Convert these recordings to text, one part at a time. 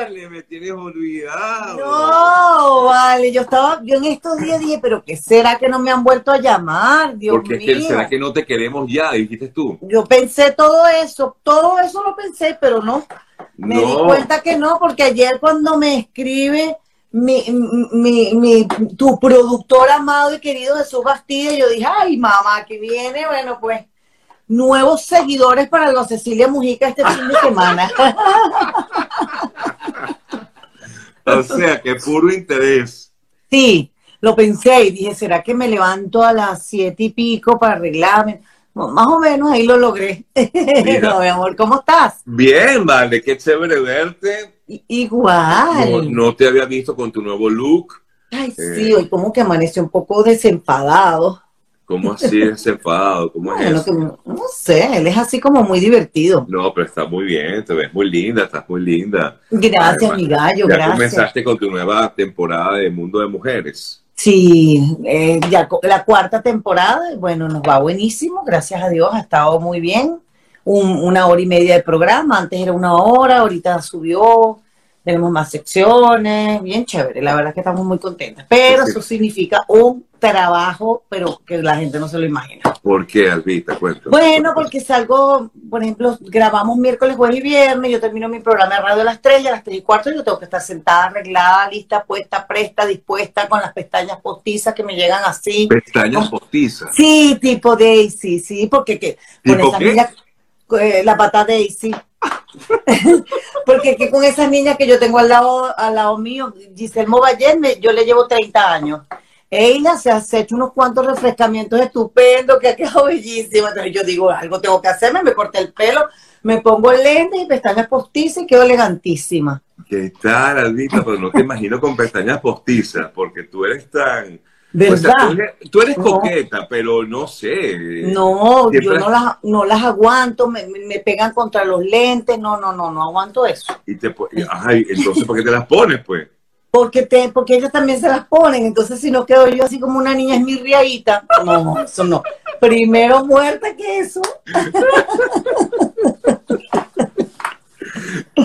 Vale, me tienes olvidado. No, vale, yo estaba, yo en estos días dije, pero ¿qué será que no me han vuelto a llamar? Dios Porque es que mío. será que no te queremos ya, dijiste tú. Yo pensé todo eso, todo eso lo pensé, pero no. Me di cuenta que no, porque ayer cuando me escribe mi, mi, mi- tu productor amado y querido Jesús Bastida, yo dije, ay mamá, que viene, bueno, pues nuevos seguidores para los Cecilia Mujica este fin de semana. O sea, que puro interés. Sí, lo pensé y dije, ¿será que me levanto a las siete y pico para arreglarme? Más o menos ahí lo logré. no, mi amor, ¿cómo estás? Bien, vale, qué chévere verte. I- Igual. No, no te había visto con tu nuevo look. Ay, Eh. sí, hoy como que amaneció un poco desenfadado. ¿Cómo así desenfadado? ¿Cómo es Bueno, eso? que no sé, él es así como muy divertido. No, pero está muy bien, te ves muy linda, estás muy linda. Gracias, Ay, mi gallo, ya gracias. comenzaste con tu nueva temporada de Mundo de Mujeres. Sí, eh, ya la cuarta temporada, bueno, nos va buenísimo, gracias a Dios, ha estado muy bien. Un- una hora y media de programa, antes era una hora, ahorita subió, tenemos más secciones, bien chévere, la verdad es que estamos muy contentas. Pero Sí. eso significa un trabajo, pero que la gente no se lo imagina. ¿Por qué, Albita? Cuéntame. Bueno, porque salgo, por ejemplo, grabamos miércoles, jueves y viernes, yo termino mi programa de radio a las 3 y a las 3 y cuarto yo tengo que estar sentada, arreglada, lista, puesta, presta, dispuesta, con las pestañas postizas que me llegan así. Pestañas postizas. Sí, tipo Daisy, sí, porque que con ¿Tipo esas qué? niñas, eh, la pata Daisy. porque que con esas niñas que yo tengo al lado, al lado mío, Giselle Movallet, me- yo le llevo 30 años. Ella se ha se ha hecho unos cuantos refrescamientos estupendos, que ha quedado bellísima. Entonces yo digo, algo tengo que hacerme, me corté el pelo, me pongo lentes y pestañas postizas y quedo elegantísima. ¿Qué tal, Albita? Pero no te imagino con pestañas postizas, porque tú eres tan... o sea, ¿Verdad? tú eres, tú eres No. coqueta, pero no sé. No, Siempre- yo no las, no las aguanto, me, me- pegan contra los lentes, no, no, no, no aguanto eso. Y te, ajá, entonces, ¿por qué te las pones, pues? Porque, te, porque ellas también se las ponen, entonces si no quedo yo así como una niña esmirriadita, no, eso no. Primero muerta que eso.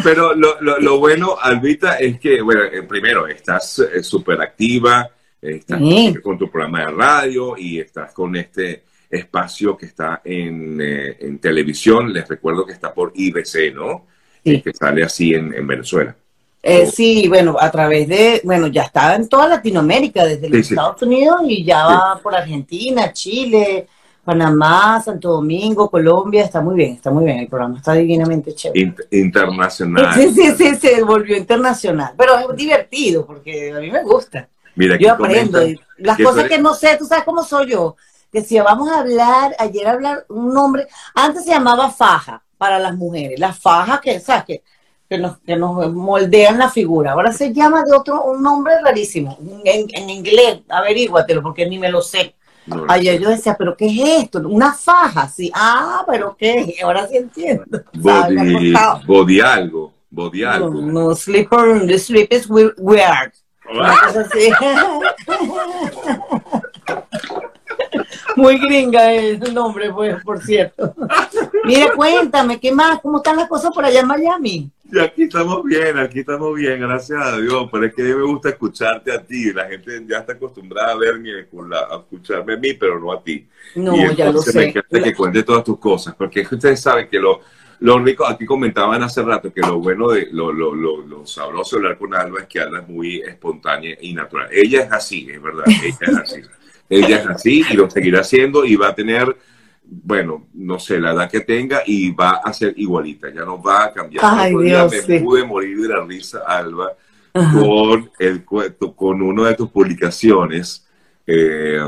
Pero lo, lo, lo bueno, Albita, es que, bueno, eh, primero, estás eh, súper activa, estás Sí. con tu programa de radio y estás con este espacio que está en, eh, en televisión. Les recuerdo que está por IBC, ¿no? Sí. Eh, que sale así en, en Venezuela. Eh, sí, bueno, a través de, bueno, ya estaba en toda Latinoamérica, desde los Sí. Estados Unidos y ya va por Argentina, Chile, Panamá, Santo Domingo, Colombia, está muy bien, está muy bien, el programa está divinamente chévere. In- internacional. Sí, sí, sí, se volvió internacional, pero es divertido porque a mí me gusta. Mira, Yo aprendo. las que cosas que no sé, tú sabes cómo soy yo. Decía, vamos a hablar, ayer hablar un nombre, antes se llamaba faja para las mujeres, las fajas que, ¿sabes? Que, que, nos, que nos moldean la figura. Ahora se llama de otro, un nombre rarísimo, en, en inglés, averíguatelo, porque ni me lo sé. No, Ayer yo decía, ¿pero qué es esto? Una faja, sí. Ah, ¿pero qué? Ahora sí entiendo. Body, body algo. Body No, algo. no, sleep, on- the sleep is we- weird. Así. Muy gringa es el nombre, pues, por cierto. Mira, cuéntame, ¿qué más? ¿Cómo están las cosas por allá en Miami? Y aquí estamos bien, aquí estamos bien, gracias a Dios. Pero es que a mí me gusta escucharte a ti. La gente ya está acostumbrada a verme, a escucharme a mí, pero no a ti. No, y ya lo entonces me sé. encanta que cuente todas tus cosas, porque es que ustedes saben que lo, lo rico, aquí comentaban hace rato que lo bueno de lo, lo, lo, lo sabroso de hablar con Alba es que Alba es muy espontánea y natural. Ella es así, es verdad, ella es así. ella es así y lo seguirá haciendo y va a tener, bueno, no sé, la edad que tenga y va a ser igualita, ya no va a cambiar. Ay, Dios, me sí. pude morir de la risa, Alba, Ajá. con, el, con una de tus publicaciones. eh,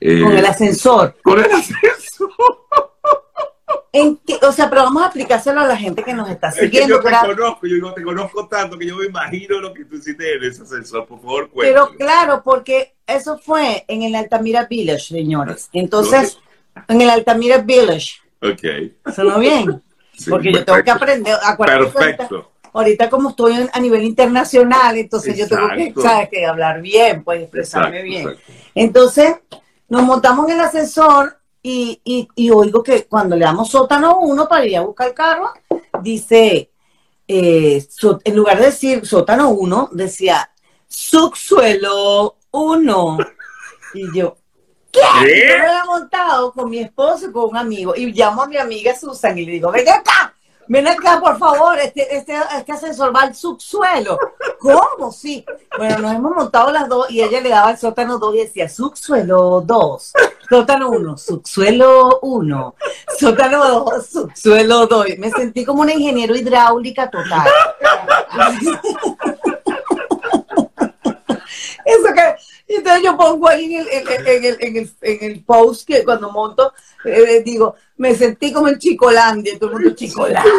eh, Con el ascensor. con el ascenso. ¿En qué? O sea, pero vamos a explicárselo a la gente que nos está Es que siguiendo. yo te pero- conozco, yo digo, te conozco tanto que yo me imagino lo que tú hiciste en ese ascensor. Por favor, Pero cuéntame. claro, porque eso fue en el Altamira Village, señores. Entonces, en el Altamira Village. Ok. ¿Sonó bien? Sí, Porque yo tengo que perfecto. aprender. Que ahorita, Perfecto. ahorita como estoy a nivel internacional, entonces yo tengo que, Exacto. ¿sabes? que hablar bien, pues expresarme Exacto, bien. exacto. Entonces, nos montamos en el ascensor y, y, y oigo que cuando le damos sótano uno para ir a buscar el carro, dice, eh, so- en lugar de decir sótano 1, decía subsuelo 1. Y yo, Yo me ¿Qué? había montado con mi esposo y con un amigo. Y llamo a mi amiga Susan y le digo, ven acá, ven acá, por favor, este, este, este ascensor va al subsuelo. ¿Cómo? Sí. Bueno, nos hemos montado las dos y ella le daba el sótano 2 y decía, subsuelo 2, sótano 1, subsuelo 1, sótano 2, subsuelo 2. Me sentí como una ingeniero hidráulica total. Eso que, entonces yo pongo ahí en el, en, el- en el, en el, en el post que cuando monto, eh, digo, me sentí como en Chicolandia, y todo el mundo, Chicolandia.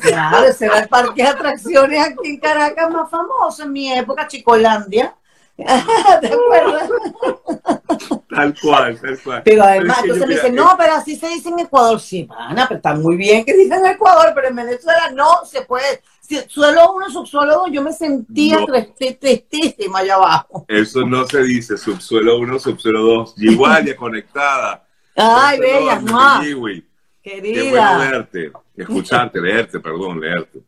Claro, ese era el parque de atracciones aquí en Caracas más famoso en mi época, Chicolandia. ¿Te acuerdas? Tal cual, tal cual. Pero además, entonces me dicen, no, pero así se dice en Ecuador. Sí, pana, pero está muy bien que dicen en Ecuador, pero en Venezuela no se puede. Suelo uno, subsuelo dos, yo me sentía No. tristísima allá abajo. Eso no se dice subsuelo 1, subsuelo 2. Igual conectada. Ay, Barcelona, bella, ¡mua! Yiwi. Qué bueno querida. verte, escucharte, leerte, perdón, leerte.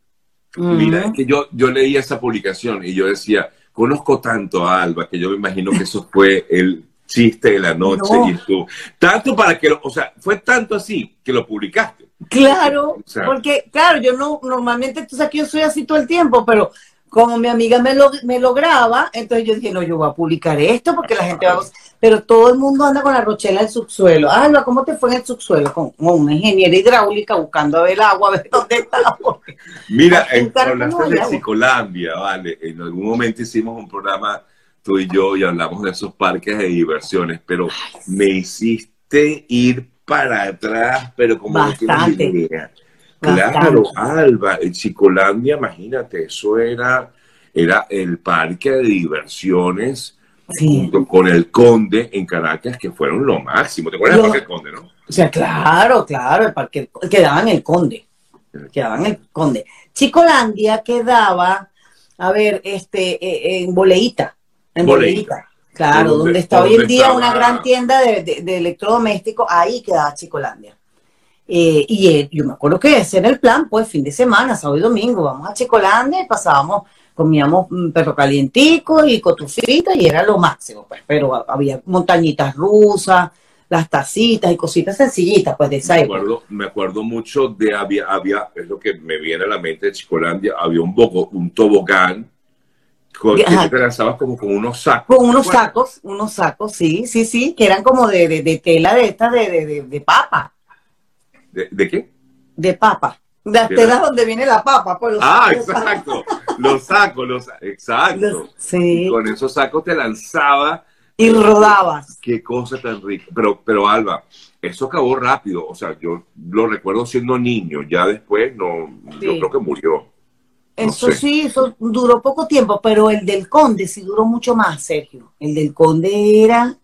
Mira, es que yo, yo leía esa publicación y yo decía, conozco tanto a Alba que yo me imagino que eso fue el chiste de la noche No. y tú. Tanto para que, lo- o sea, fue tanto así que lo publicaste. Claro, O sea- porque, claro, yo no, normalmente tú sabes que yo soy así todo el tiempo, pero como mi amiga me lo, me lo graba, entonces yo dije, no, yo voy a publicar esto porque la gente va a... Pero todo el mundo anda con la rochela del subsuelo. Alba, ¿cómo te fue en el subsuelo? Con, con una ingeniera hidráulica buscando a ver el agua, a ver dónde está. Mira, en hablaste de. Psicolandia, vale. En algún momento hicimos un programa tú y yo y hablamos de esos parques de diversiones, pero me hiciste ir para atrás, pero como no tienes Bastante. idea. Claro, Bastante. Alba, en Chicolandia, imagínate, eso era, era el parque de diversiones Sí. junto con el Conde en Caracas, que fueron lo máximo. ¿Te acuerdas del Parque del Conde, no? O sea, claro, claro, el parque quedaba en el Conde. Quedaba en el Conde. Chicolandia quedaba, a ver, este, eh, en Boleíta. En Boleíta. Boleíta. Claro, Donde- donde, está hoy en día una gran tienda de, de- de electrodomésticos, ahí quedaba Chicolandia. Eh, y eh, yo me acuerdo que ese era el plan, pues, fin de semana, sábado y domingo, vamos a Chicolandia y pasábamos, comíamos mm, perro calientico y cotufita y era lo máximo, pues, pero ha- había montañitas rusas, las tacitas y cositas sencillitas, pues, de esa Me época. acuerdo, me acuerdo mucho de había, había, es lo que me viene a la mente de Chicolandia, había un boco, un tobogán con, que Ajá. te lanzabas como con unos sacos. Con unos sacos, unos sacos, sí, sí, sí, que eran como de, de, de tela de esta, de, de, de, papa, ¿De, de qué? de papa. De las telas la- donde viene la papa, pues los Ah, sacos exacto. Los sacos, los exacto. Los- sí, Y con esos sacos te lanzaba. y rodabas. Qué cosa tan rica. Pero, pero Alba, eso acabó rápido. O sea, yo lo recuerdo siendo niño. Ya después no, yo creo que murió. No Eso sé. sí, eso duró poco tiempo, pero el del conde sí duró mucho más, Sergio. El del conde era,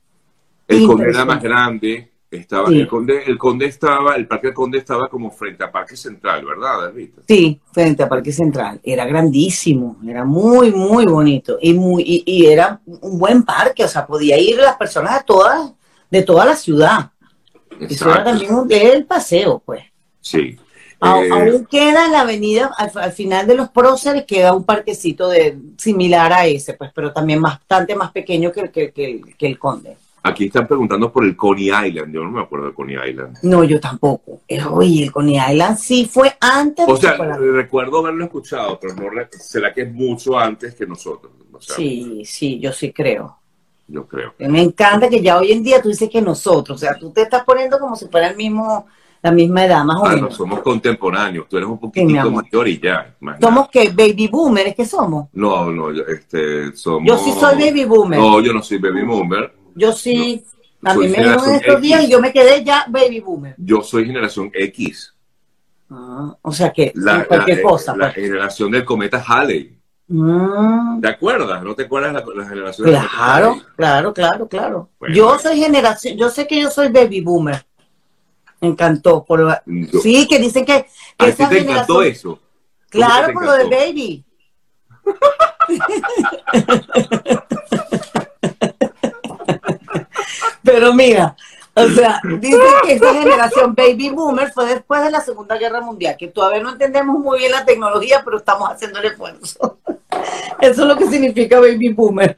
El conde era más grande. Estaba, Sí. el, conde, el conde estaba, el parque del conde estaba como frente a Parque Central, ¿verdad, David? sí, frente a Parque Central. Era grandísimo, era muy, muy bonito. Y, muy, y, y era un buen parque, o sea, podía ir las personas de todas, de toda la ciudad. Eso era Exacto. también un, el paseo, pues. Sí. A- Eh, Aún queda en la avenida, al, al final de los próceres, queda un parquecito de, similar a ese, pues, pero también bastante más pequeño que, el- que, que el- que el Conde. aquí están preguntando por el Coney Island. Yo no me acuerdo de Coney Island. No, yo tampoco. Eh, Oye, el Coney Island sí fue antes O sea, recuerdo haberlo escuchado, pero no será que es mucho antes que nosotros. O sea, Sí, sí, yo sí creo. Yo creo. Me encanta que ya hoy en día tú dices que nosotros, o sea, tú te estás poniendo como si fuera el mismo, la misma edad, más o Ah, no, menos. somos contemporáneos. Tú eres un poquitito mayor y ya. Somos que baby boomers, ¿qué somos? No, no, yo- este, somos. Yo sí soy baby boomer. No, yo no soy baby boomer. Yo sí, a mí me generación estos días y yo me quedé ya baby boomer. Yo soy generación X. Ah, o sea que La, cualquier la- cosa. la pues. generación del cometa Halley. Mm, ¿Te acuerdas? ¿No te acuerdas la, la generación del cometa claro, Halley? claro, claro, claro. Bueno. yo soy generación, yo sé que yo soy baby boomer. Me encantó. Por, Yo- sí, que dicen que, que ¿A ti te encantó generación- eso? Claro, por lo de baby. Pero mira, O sea, dicen que esa generación baby boomer fue después de la Segunda Guerra Mundial, que todavía no entendemos muy bien la tecnología, pero estamos haciendo el esfuerzo. Eso es lo que significa baby boomer.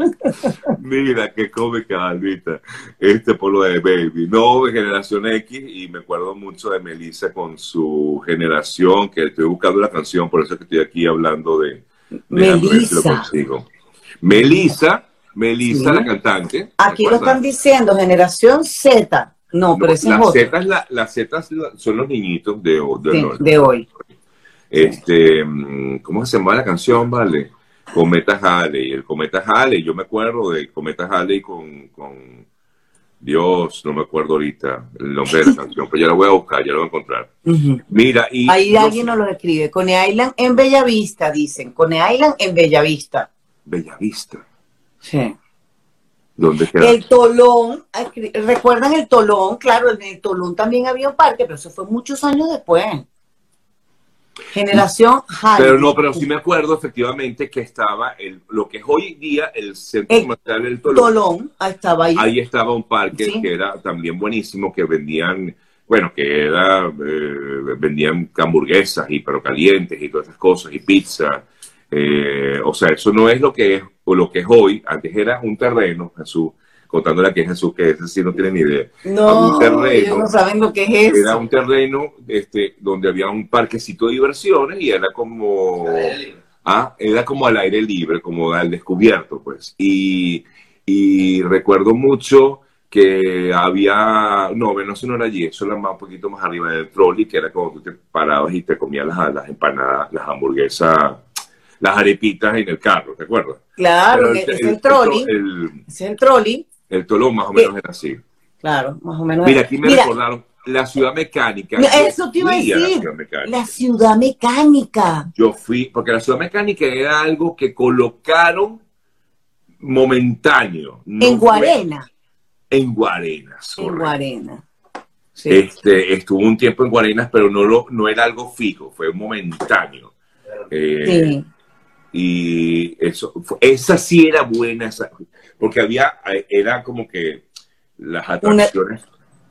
Mira, qué cómica, Albita. Este por lo de baby. No, de generación X, y me acuerdo mucho de Melissa con su generación, que estoy buscando la canción, por eso es que estoy aquí hablando de, de Melissa. Melissa, Melissa, la cantante. Aquí lo están diciendo, generación Z. No, pero ese la es la, las Z son los niñitos de, de, Sí, los- de hoy. Este, mm, ¿cómo se llama la canción, vale? Cometa Halley. El Cometa Halley, yo me acuerdo del Cometa Halley con, con Dios, no me acuerdo ahorita el nombre de la canción, pero ya la voy a buscar, ya la voy a encontrar. Mira, y Ahí no alguien sé, nos lo escribe. Cone Island en Bellavista, dicen. Cone Island en Bellavista. Bellavista, Sí. ¿dónde queda? El Tolón, ¿recuerdan el Tolón? Claro, en el Tolón también había un parque, pero eso fue muchos años después. Generación High. Pero no, pero sí me acuerdo efectivamente que estaba el, lo que es hoy día el centro El comercial del Tolón. Tolón, ahí estaba ahí. Ahí estaba un parque Sí. que era también buenísimo, que vendían, bueno, que era, eh, vendían hamburguesas y pero calientes y todas esas cosas, y pizza. Eh, o sea, eso no es lo que es, o lo que es hoy. Antes era un terreno, Jesús, contándole aquí a Jesús que ese sí no tiene ni idea. no, un terreno. ellos no saben lo que es eso. Era un terreno este, donde había un parquecito de diversiones y era como... Ah, era como al aire libre, como al descubierto, pues. Y, y recuerdo mucho que había, no, bueno, eso no era allí, eso era más, un poquito más arriba del trolley, que era como tú te parabas y te comías las, las empanadas, las hamburguesas, las arepitas en el carro, ¿te acuerdas? Claro, que es el trolley. El, es el trolley. el tolón más o menos era así. Claro, más o menos. Mira, aquí me Mira, recordaron la ciudad mecánica. Eso te iba a fui la decir. ciudad mecánica. la ciudad mecánica. Yo fui, porque la ciudad mecánica era algo que colocaron momentáneo. no en fue- Guarena. En Guarenas. En. Guarena. Sí. Este, estuvo un tiempo en Guarenas, pero no, lo, no era algo fijo, fue momentáneo. Eh, Sí. Y eso, esa sí era buena, esa- porque había, era como que las atracciones.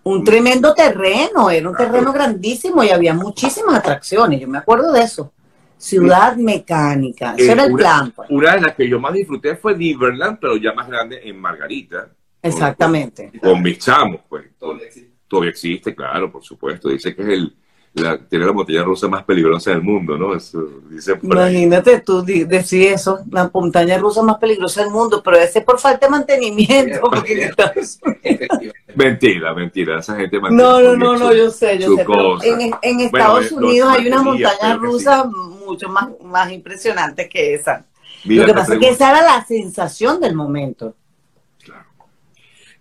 Un tremendo terreno, era un terreno grandísimo y había muchísimas atracciones. Yo me acuerdo de eso. Ciudad mecánica. Eh, era el una- plan. pues. Una de las que yo más disfruté fue Diverland, pero ya más grande en Margarita. Exactamente. Con mis chamos, pues. Todavía existe. Todavía existe, claro, por supuesto. Dice que es el, la, tiene la montaña rusa más peligrosa del mundo, ¿no? Eso dice por ahí. Imagínate tú decir eso, la montaña rusa más peligrosa del mundo, pero ese por falta de mantenimiento. porque Mentira, mentira. Esa gente No, no, no, su- no, yo sé, yo sé. Pero en, en Estados Bueno, Unidos hay que sí. rusas mucho más, más impresionantes que esa. Mira, Lo que pasa es que esa era la sensación del momento.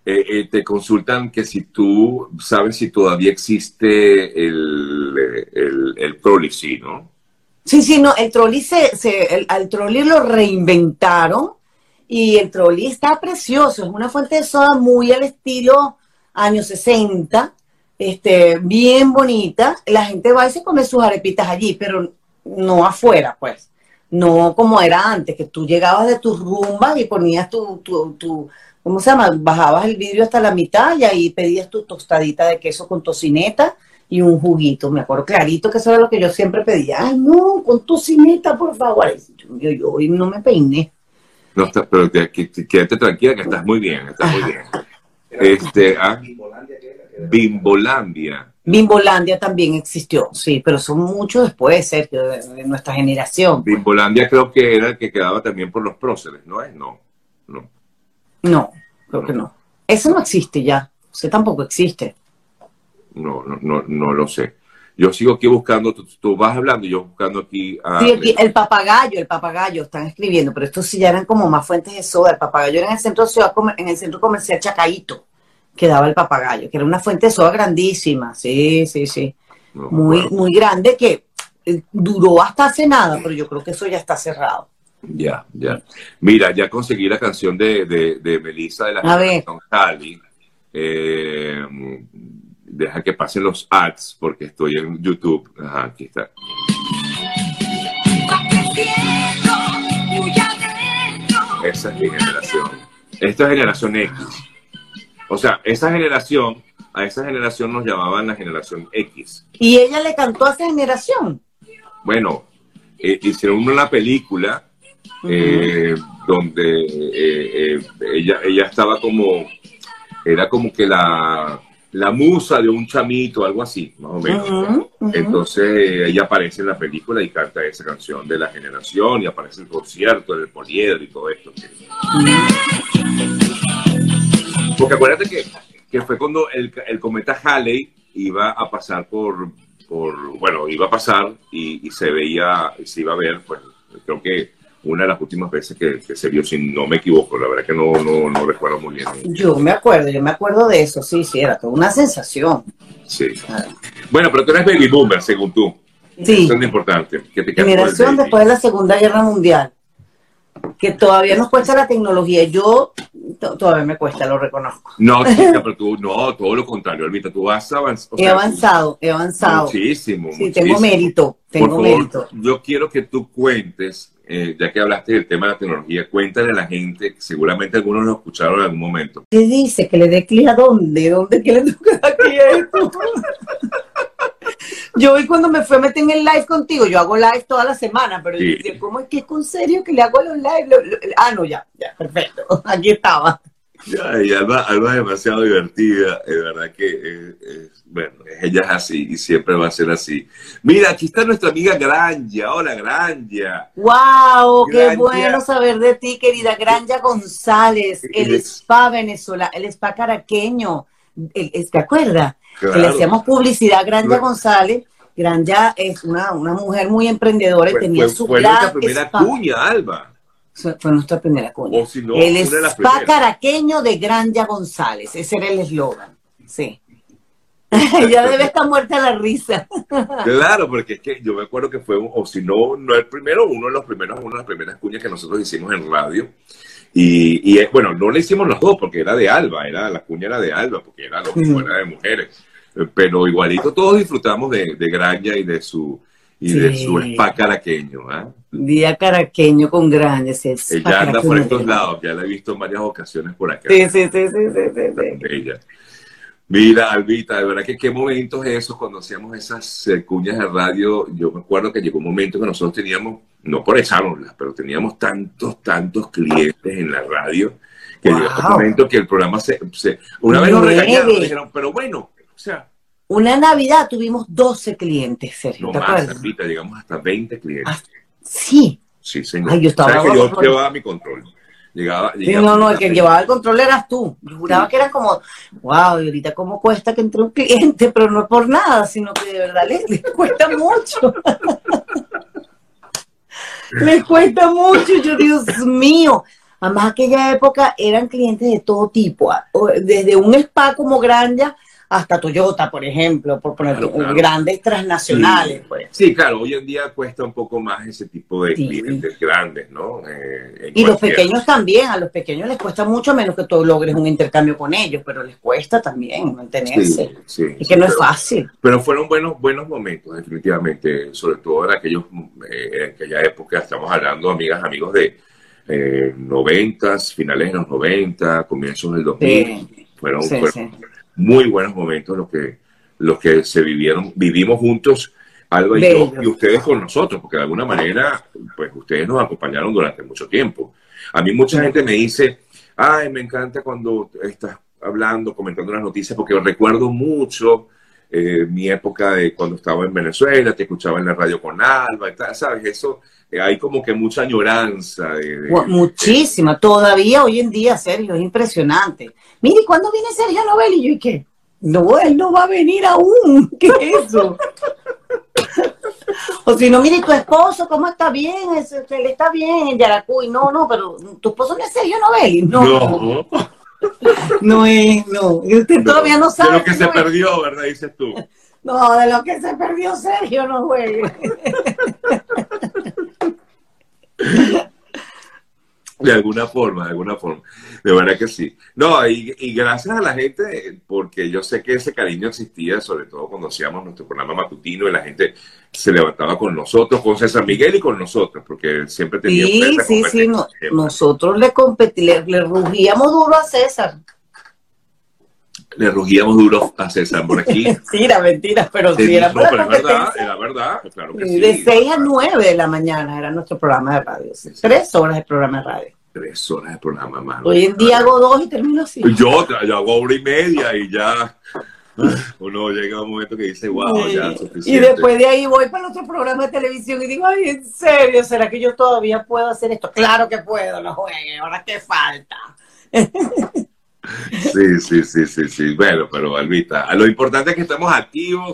Eh, eh, te consultan que si tú sabes si todavía existe el, eh, el, el Prolicy, ¿no? Sí, sí, no, el trolley se, se el, al trolley lo reinventaron y el trolley está precioso, es una fuente de soda muy al estilo años 60, este, bien bonita, la gente va y se come sus arepitas allí, pero no afuera, pues, no como era antes, que tú llegabas de tus rumbas y ponías tu ¿cómo se llama? Bajabas el vidrio hasta la mitad y ahí pedías tu tostadita de queso con tocineta y un juguito. Me acuerdo clarito que eso era lo que yo siempre pedía. Ay, no, con tocineta, por favor. Yo, yo hoy no me peiné. No está, pero te- quédate tranquila que estás muy bien, estás muy bien. Este, ah. Bimbolandia, Bimbolandia. Bimbolandia también existió, sí, pero son mucho después, de, de nuestra generación. Bimbolandia creo que era el que quedaba también por los próceres, ¿no es? No, no. No, creo que no. Eso no existe ya. Ese tampoco existe. No, no, no, no lo sé. Yo sigo aquí buscando, tú, tú vas hablando y yo buscando aquí. a- Sí, aquí, el papagayo, el papagayo, están escribiendo, pero estos sí ya eran como más fuentes de soda. El papagayo era en el centro, ciudad, en el centro comercial Chacaíto, que daba el papagayo, que era una fuente de soda grandísima. Sí, sí, sí. no Muy, muy grande que eh, duró hasta hace nada, pero yo creo que eso ya está cerrado. Ya, ya. Mira, ya conseguí la canción de, de, de Melissa de la A ver. generación Cali. Eh, deja que pasen los ads porque estoy en YouTube. Ajá, aquí está. Esa es mi generación. Esta es generación X. O sea, esa generación a esa generación nos llamaban la generación X. ¿Y ella le cantó a esa generación? Bueno, eh, hicieron una película eh, donde eh, ella, ella estaba como, era como que la, la musa de un chamito, algo así, más o menos. Entonces ella aparece en la película y canta esa canción de la generación y aparece el concierto del poliedro y todo esto. Porque acuérdate que, que fue cuando el, el, cometa Halley iba a pasar por, por bueno, iba a pasar y, y, se veía, se iba a ver, pues creo que una de las últimas veces que, que, se vio, si no me equivoco, la verdad que no, no, no recuerdo muy bien. Yo me acuerdo, yo me acuerdo de eso, sí, sí, era toda una sensación. Sí. Bueno, pero tú eres baby boomer, según tú. Sí. Eso es importante. Que te Generación después de la Segunda Guerra Mundial. Que todavía nos cuesta la tecnología. Yo todavía me cuesta, lo reconozco. No, chica, pero tú, no, todo lo contrario, Alvita, tú has avanzado. he avanzado, he avanzado. Muchísimo. Sí, tengo mérito, tengo Por favor, mérito. Yo quiero que tú cuentes, eh, ya que hablaste del tema de la tecnología, cuéntale a la gente, seguramente algunos lo escucharon en algún momento. ¿Qué dice? ¿Que le dé clic a dónde? ¿Dónde que le toca aquí a esto? Yo hoy cuando me fui a meter en el live contigo, yo hago live toda la semana, pero Sí. yo decía, ¿cómo es que es con serio que le hago los live? Ah, no, ya, ya, perfecto. Aquí estaba. Ya, y Alba, Alba es demasiado divertida, es verdad que, eh, eh, bueno, ella es así y siempre va a ser así. Mira, aquí está nuestra amiga Granja, hola Granja. ¡Wow! ¡Qué bueno saber de ti, querida Granja González! El Es- spa venezolano, el spa caraqueño. Es- ¿Te acuerdas? Que le Claro. hacíamos publicidad a Granja. González. Granja es una, una mujer muy emprendedora y tenía su fue gran nuestra primera spa. cuña, Alba. Fue nuestra primera cuña. O si no, el spa caraqueño de Granja González. Ese era el eslogan. Sí. ya debe estar muerta la risa. Claro, porque es que yo me acuerdo que fue, un- o si no, no el primero, uno de los primeros, una de las primeras cuñas que nosotros hicimos en radio. Y, y, eh, bueno, no le hicimos los dos porque era de Alba, era la cuña era de Alba, porque era lo que Ujú. fuera de mujeres. Eh, Pero igualito todos disfrutamos de, de Graña y de su y de su spa caraqueño. ¿ah? Día caraqueño con Granja. ese spa Ella anda por estos de- lados, ya la he visto en varias ocasiones por acá. Sí, sí, sí, sí, sí, sí. Ella. Mira, Albita, de verdad que qué momentos esos cuando hacíamos esas eh, cuñas de radio. Yo me acuerdo que llegó un momento que nosotros teníamos, no por echárnoslas, pero teníamos tantos, tantos clientes en la radio que llegó un Wow. momento que el programa se. se- una vez nos regañaron, dijeron, pero bueno, o sea, Una Navidad tuvimos 12 clientes, Sergio, no ¿te más? Albita, llegamos hasta 20 clientes. Sí. sí, señor. Ay, yo estaba ¿Sabes que yo llevaba mi control. Llegaba, Sí, llegaba- no, no, el que llevaba el control eras tú. Yo juraba que era como, wow, y ahorita cómo cuesta que entre un cliente, pero no es por nada, sino que de verdad les, les cuesta mucho. les cuesta mucho, yo Dios mío. Además, aquella época eran clientes de todo tipo, ah, desde un spa como Granja hasta Toyota, por ejemplo, por poner Claro, claro. grandes transnacionales, pues. Sí, claro, hoy en día cuesta un poco más ese tipo de Sí. clientes grandes, ¿no? Eh, Y los pequeños también, a los pequeños les cuesta mucho menos que tú logres un intercambio con ellos, pero les cuesta también mantenerse. Sí, sí, y que no es pero- fácil. Pero fueron buenos, buenos momentos, definitivamente, sobre todo en aquellos, eh, en aquella época, estamos hablando, amigas, amigos de eh, noventas, finales de los 90, comienzos del 2000, Sí, fueron, sí, fueron sí. Muy buenos momentos los que, los que se vivieron, vivimos juntos, Alba y yo, y ustedes con nosotros, porque de alguna manera, pues ustedes nos acompañaron durante mucho tiempo. A mí mucha gente me dice, ay, me encanta cuando estás hablando, comentando las noticias, porque recuerdo mucho eh, mi época de cuando estaba en Venezuela, te escuchaba en la radio con Alba, y tal, ¿sabes? Eso, eh, hay como que mucha añoranza. De, de- Mu- Muchísima. Todavía hoy en día, Sergio, es impresionante. Mire, ¿cuándo viene Sergio Novel? Y yo, ¿y qué? No, él no va a venir aún. ¿Qué es eso? o si no, mire, tu esposo, ¿cómo está bien? Él está bien en Yaracuy. No, no, pero tu esposo no es Sergio Novel. No, no, no, es, no. Usted todavía no sabe. de lo que se perdió, ¿verdad? Dices tú. No, de lo que se perdió Sergio no juegue. De alguna forma, de alguna forma. De verdad que sí. No, y, y gracias a la gente, porque yo sé que ese cariño existía, sobre todo cuando hacíamos nuestro programa matutino y la gente se levantaba con nosotros, con César Miguel y con nosotros, porque siempre teníamos Sí, sí, sí. no- nosotros le, le, le rugíamos duro a César. Le rugíamos duro a César por aquí. mentira, mentira, pero Sí, sí era no, pero es verdad, era verdad, claro que sí. De 6 a 9 de la mañana era nuestro programa de radio. sí. Tres horas de programa de radio. Tres horas de programa, mano. Hoy en día hago dos y termino así. Yo, yo hago hora y media y ya uno llega a un momento que dice, wow, ya es y suficiente. después de ahí voy para otro programa de televisión y digo, ay, en serio, ¿será que yo todavía puedo hacer esto? Claro que puedo, no juegue, ahora qué falta. Sí, sí, sí, sí, sí. Bueno, pero Albita, lo importante es que estamos activos,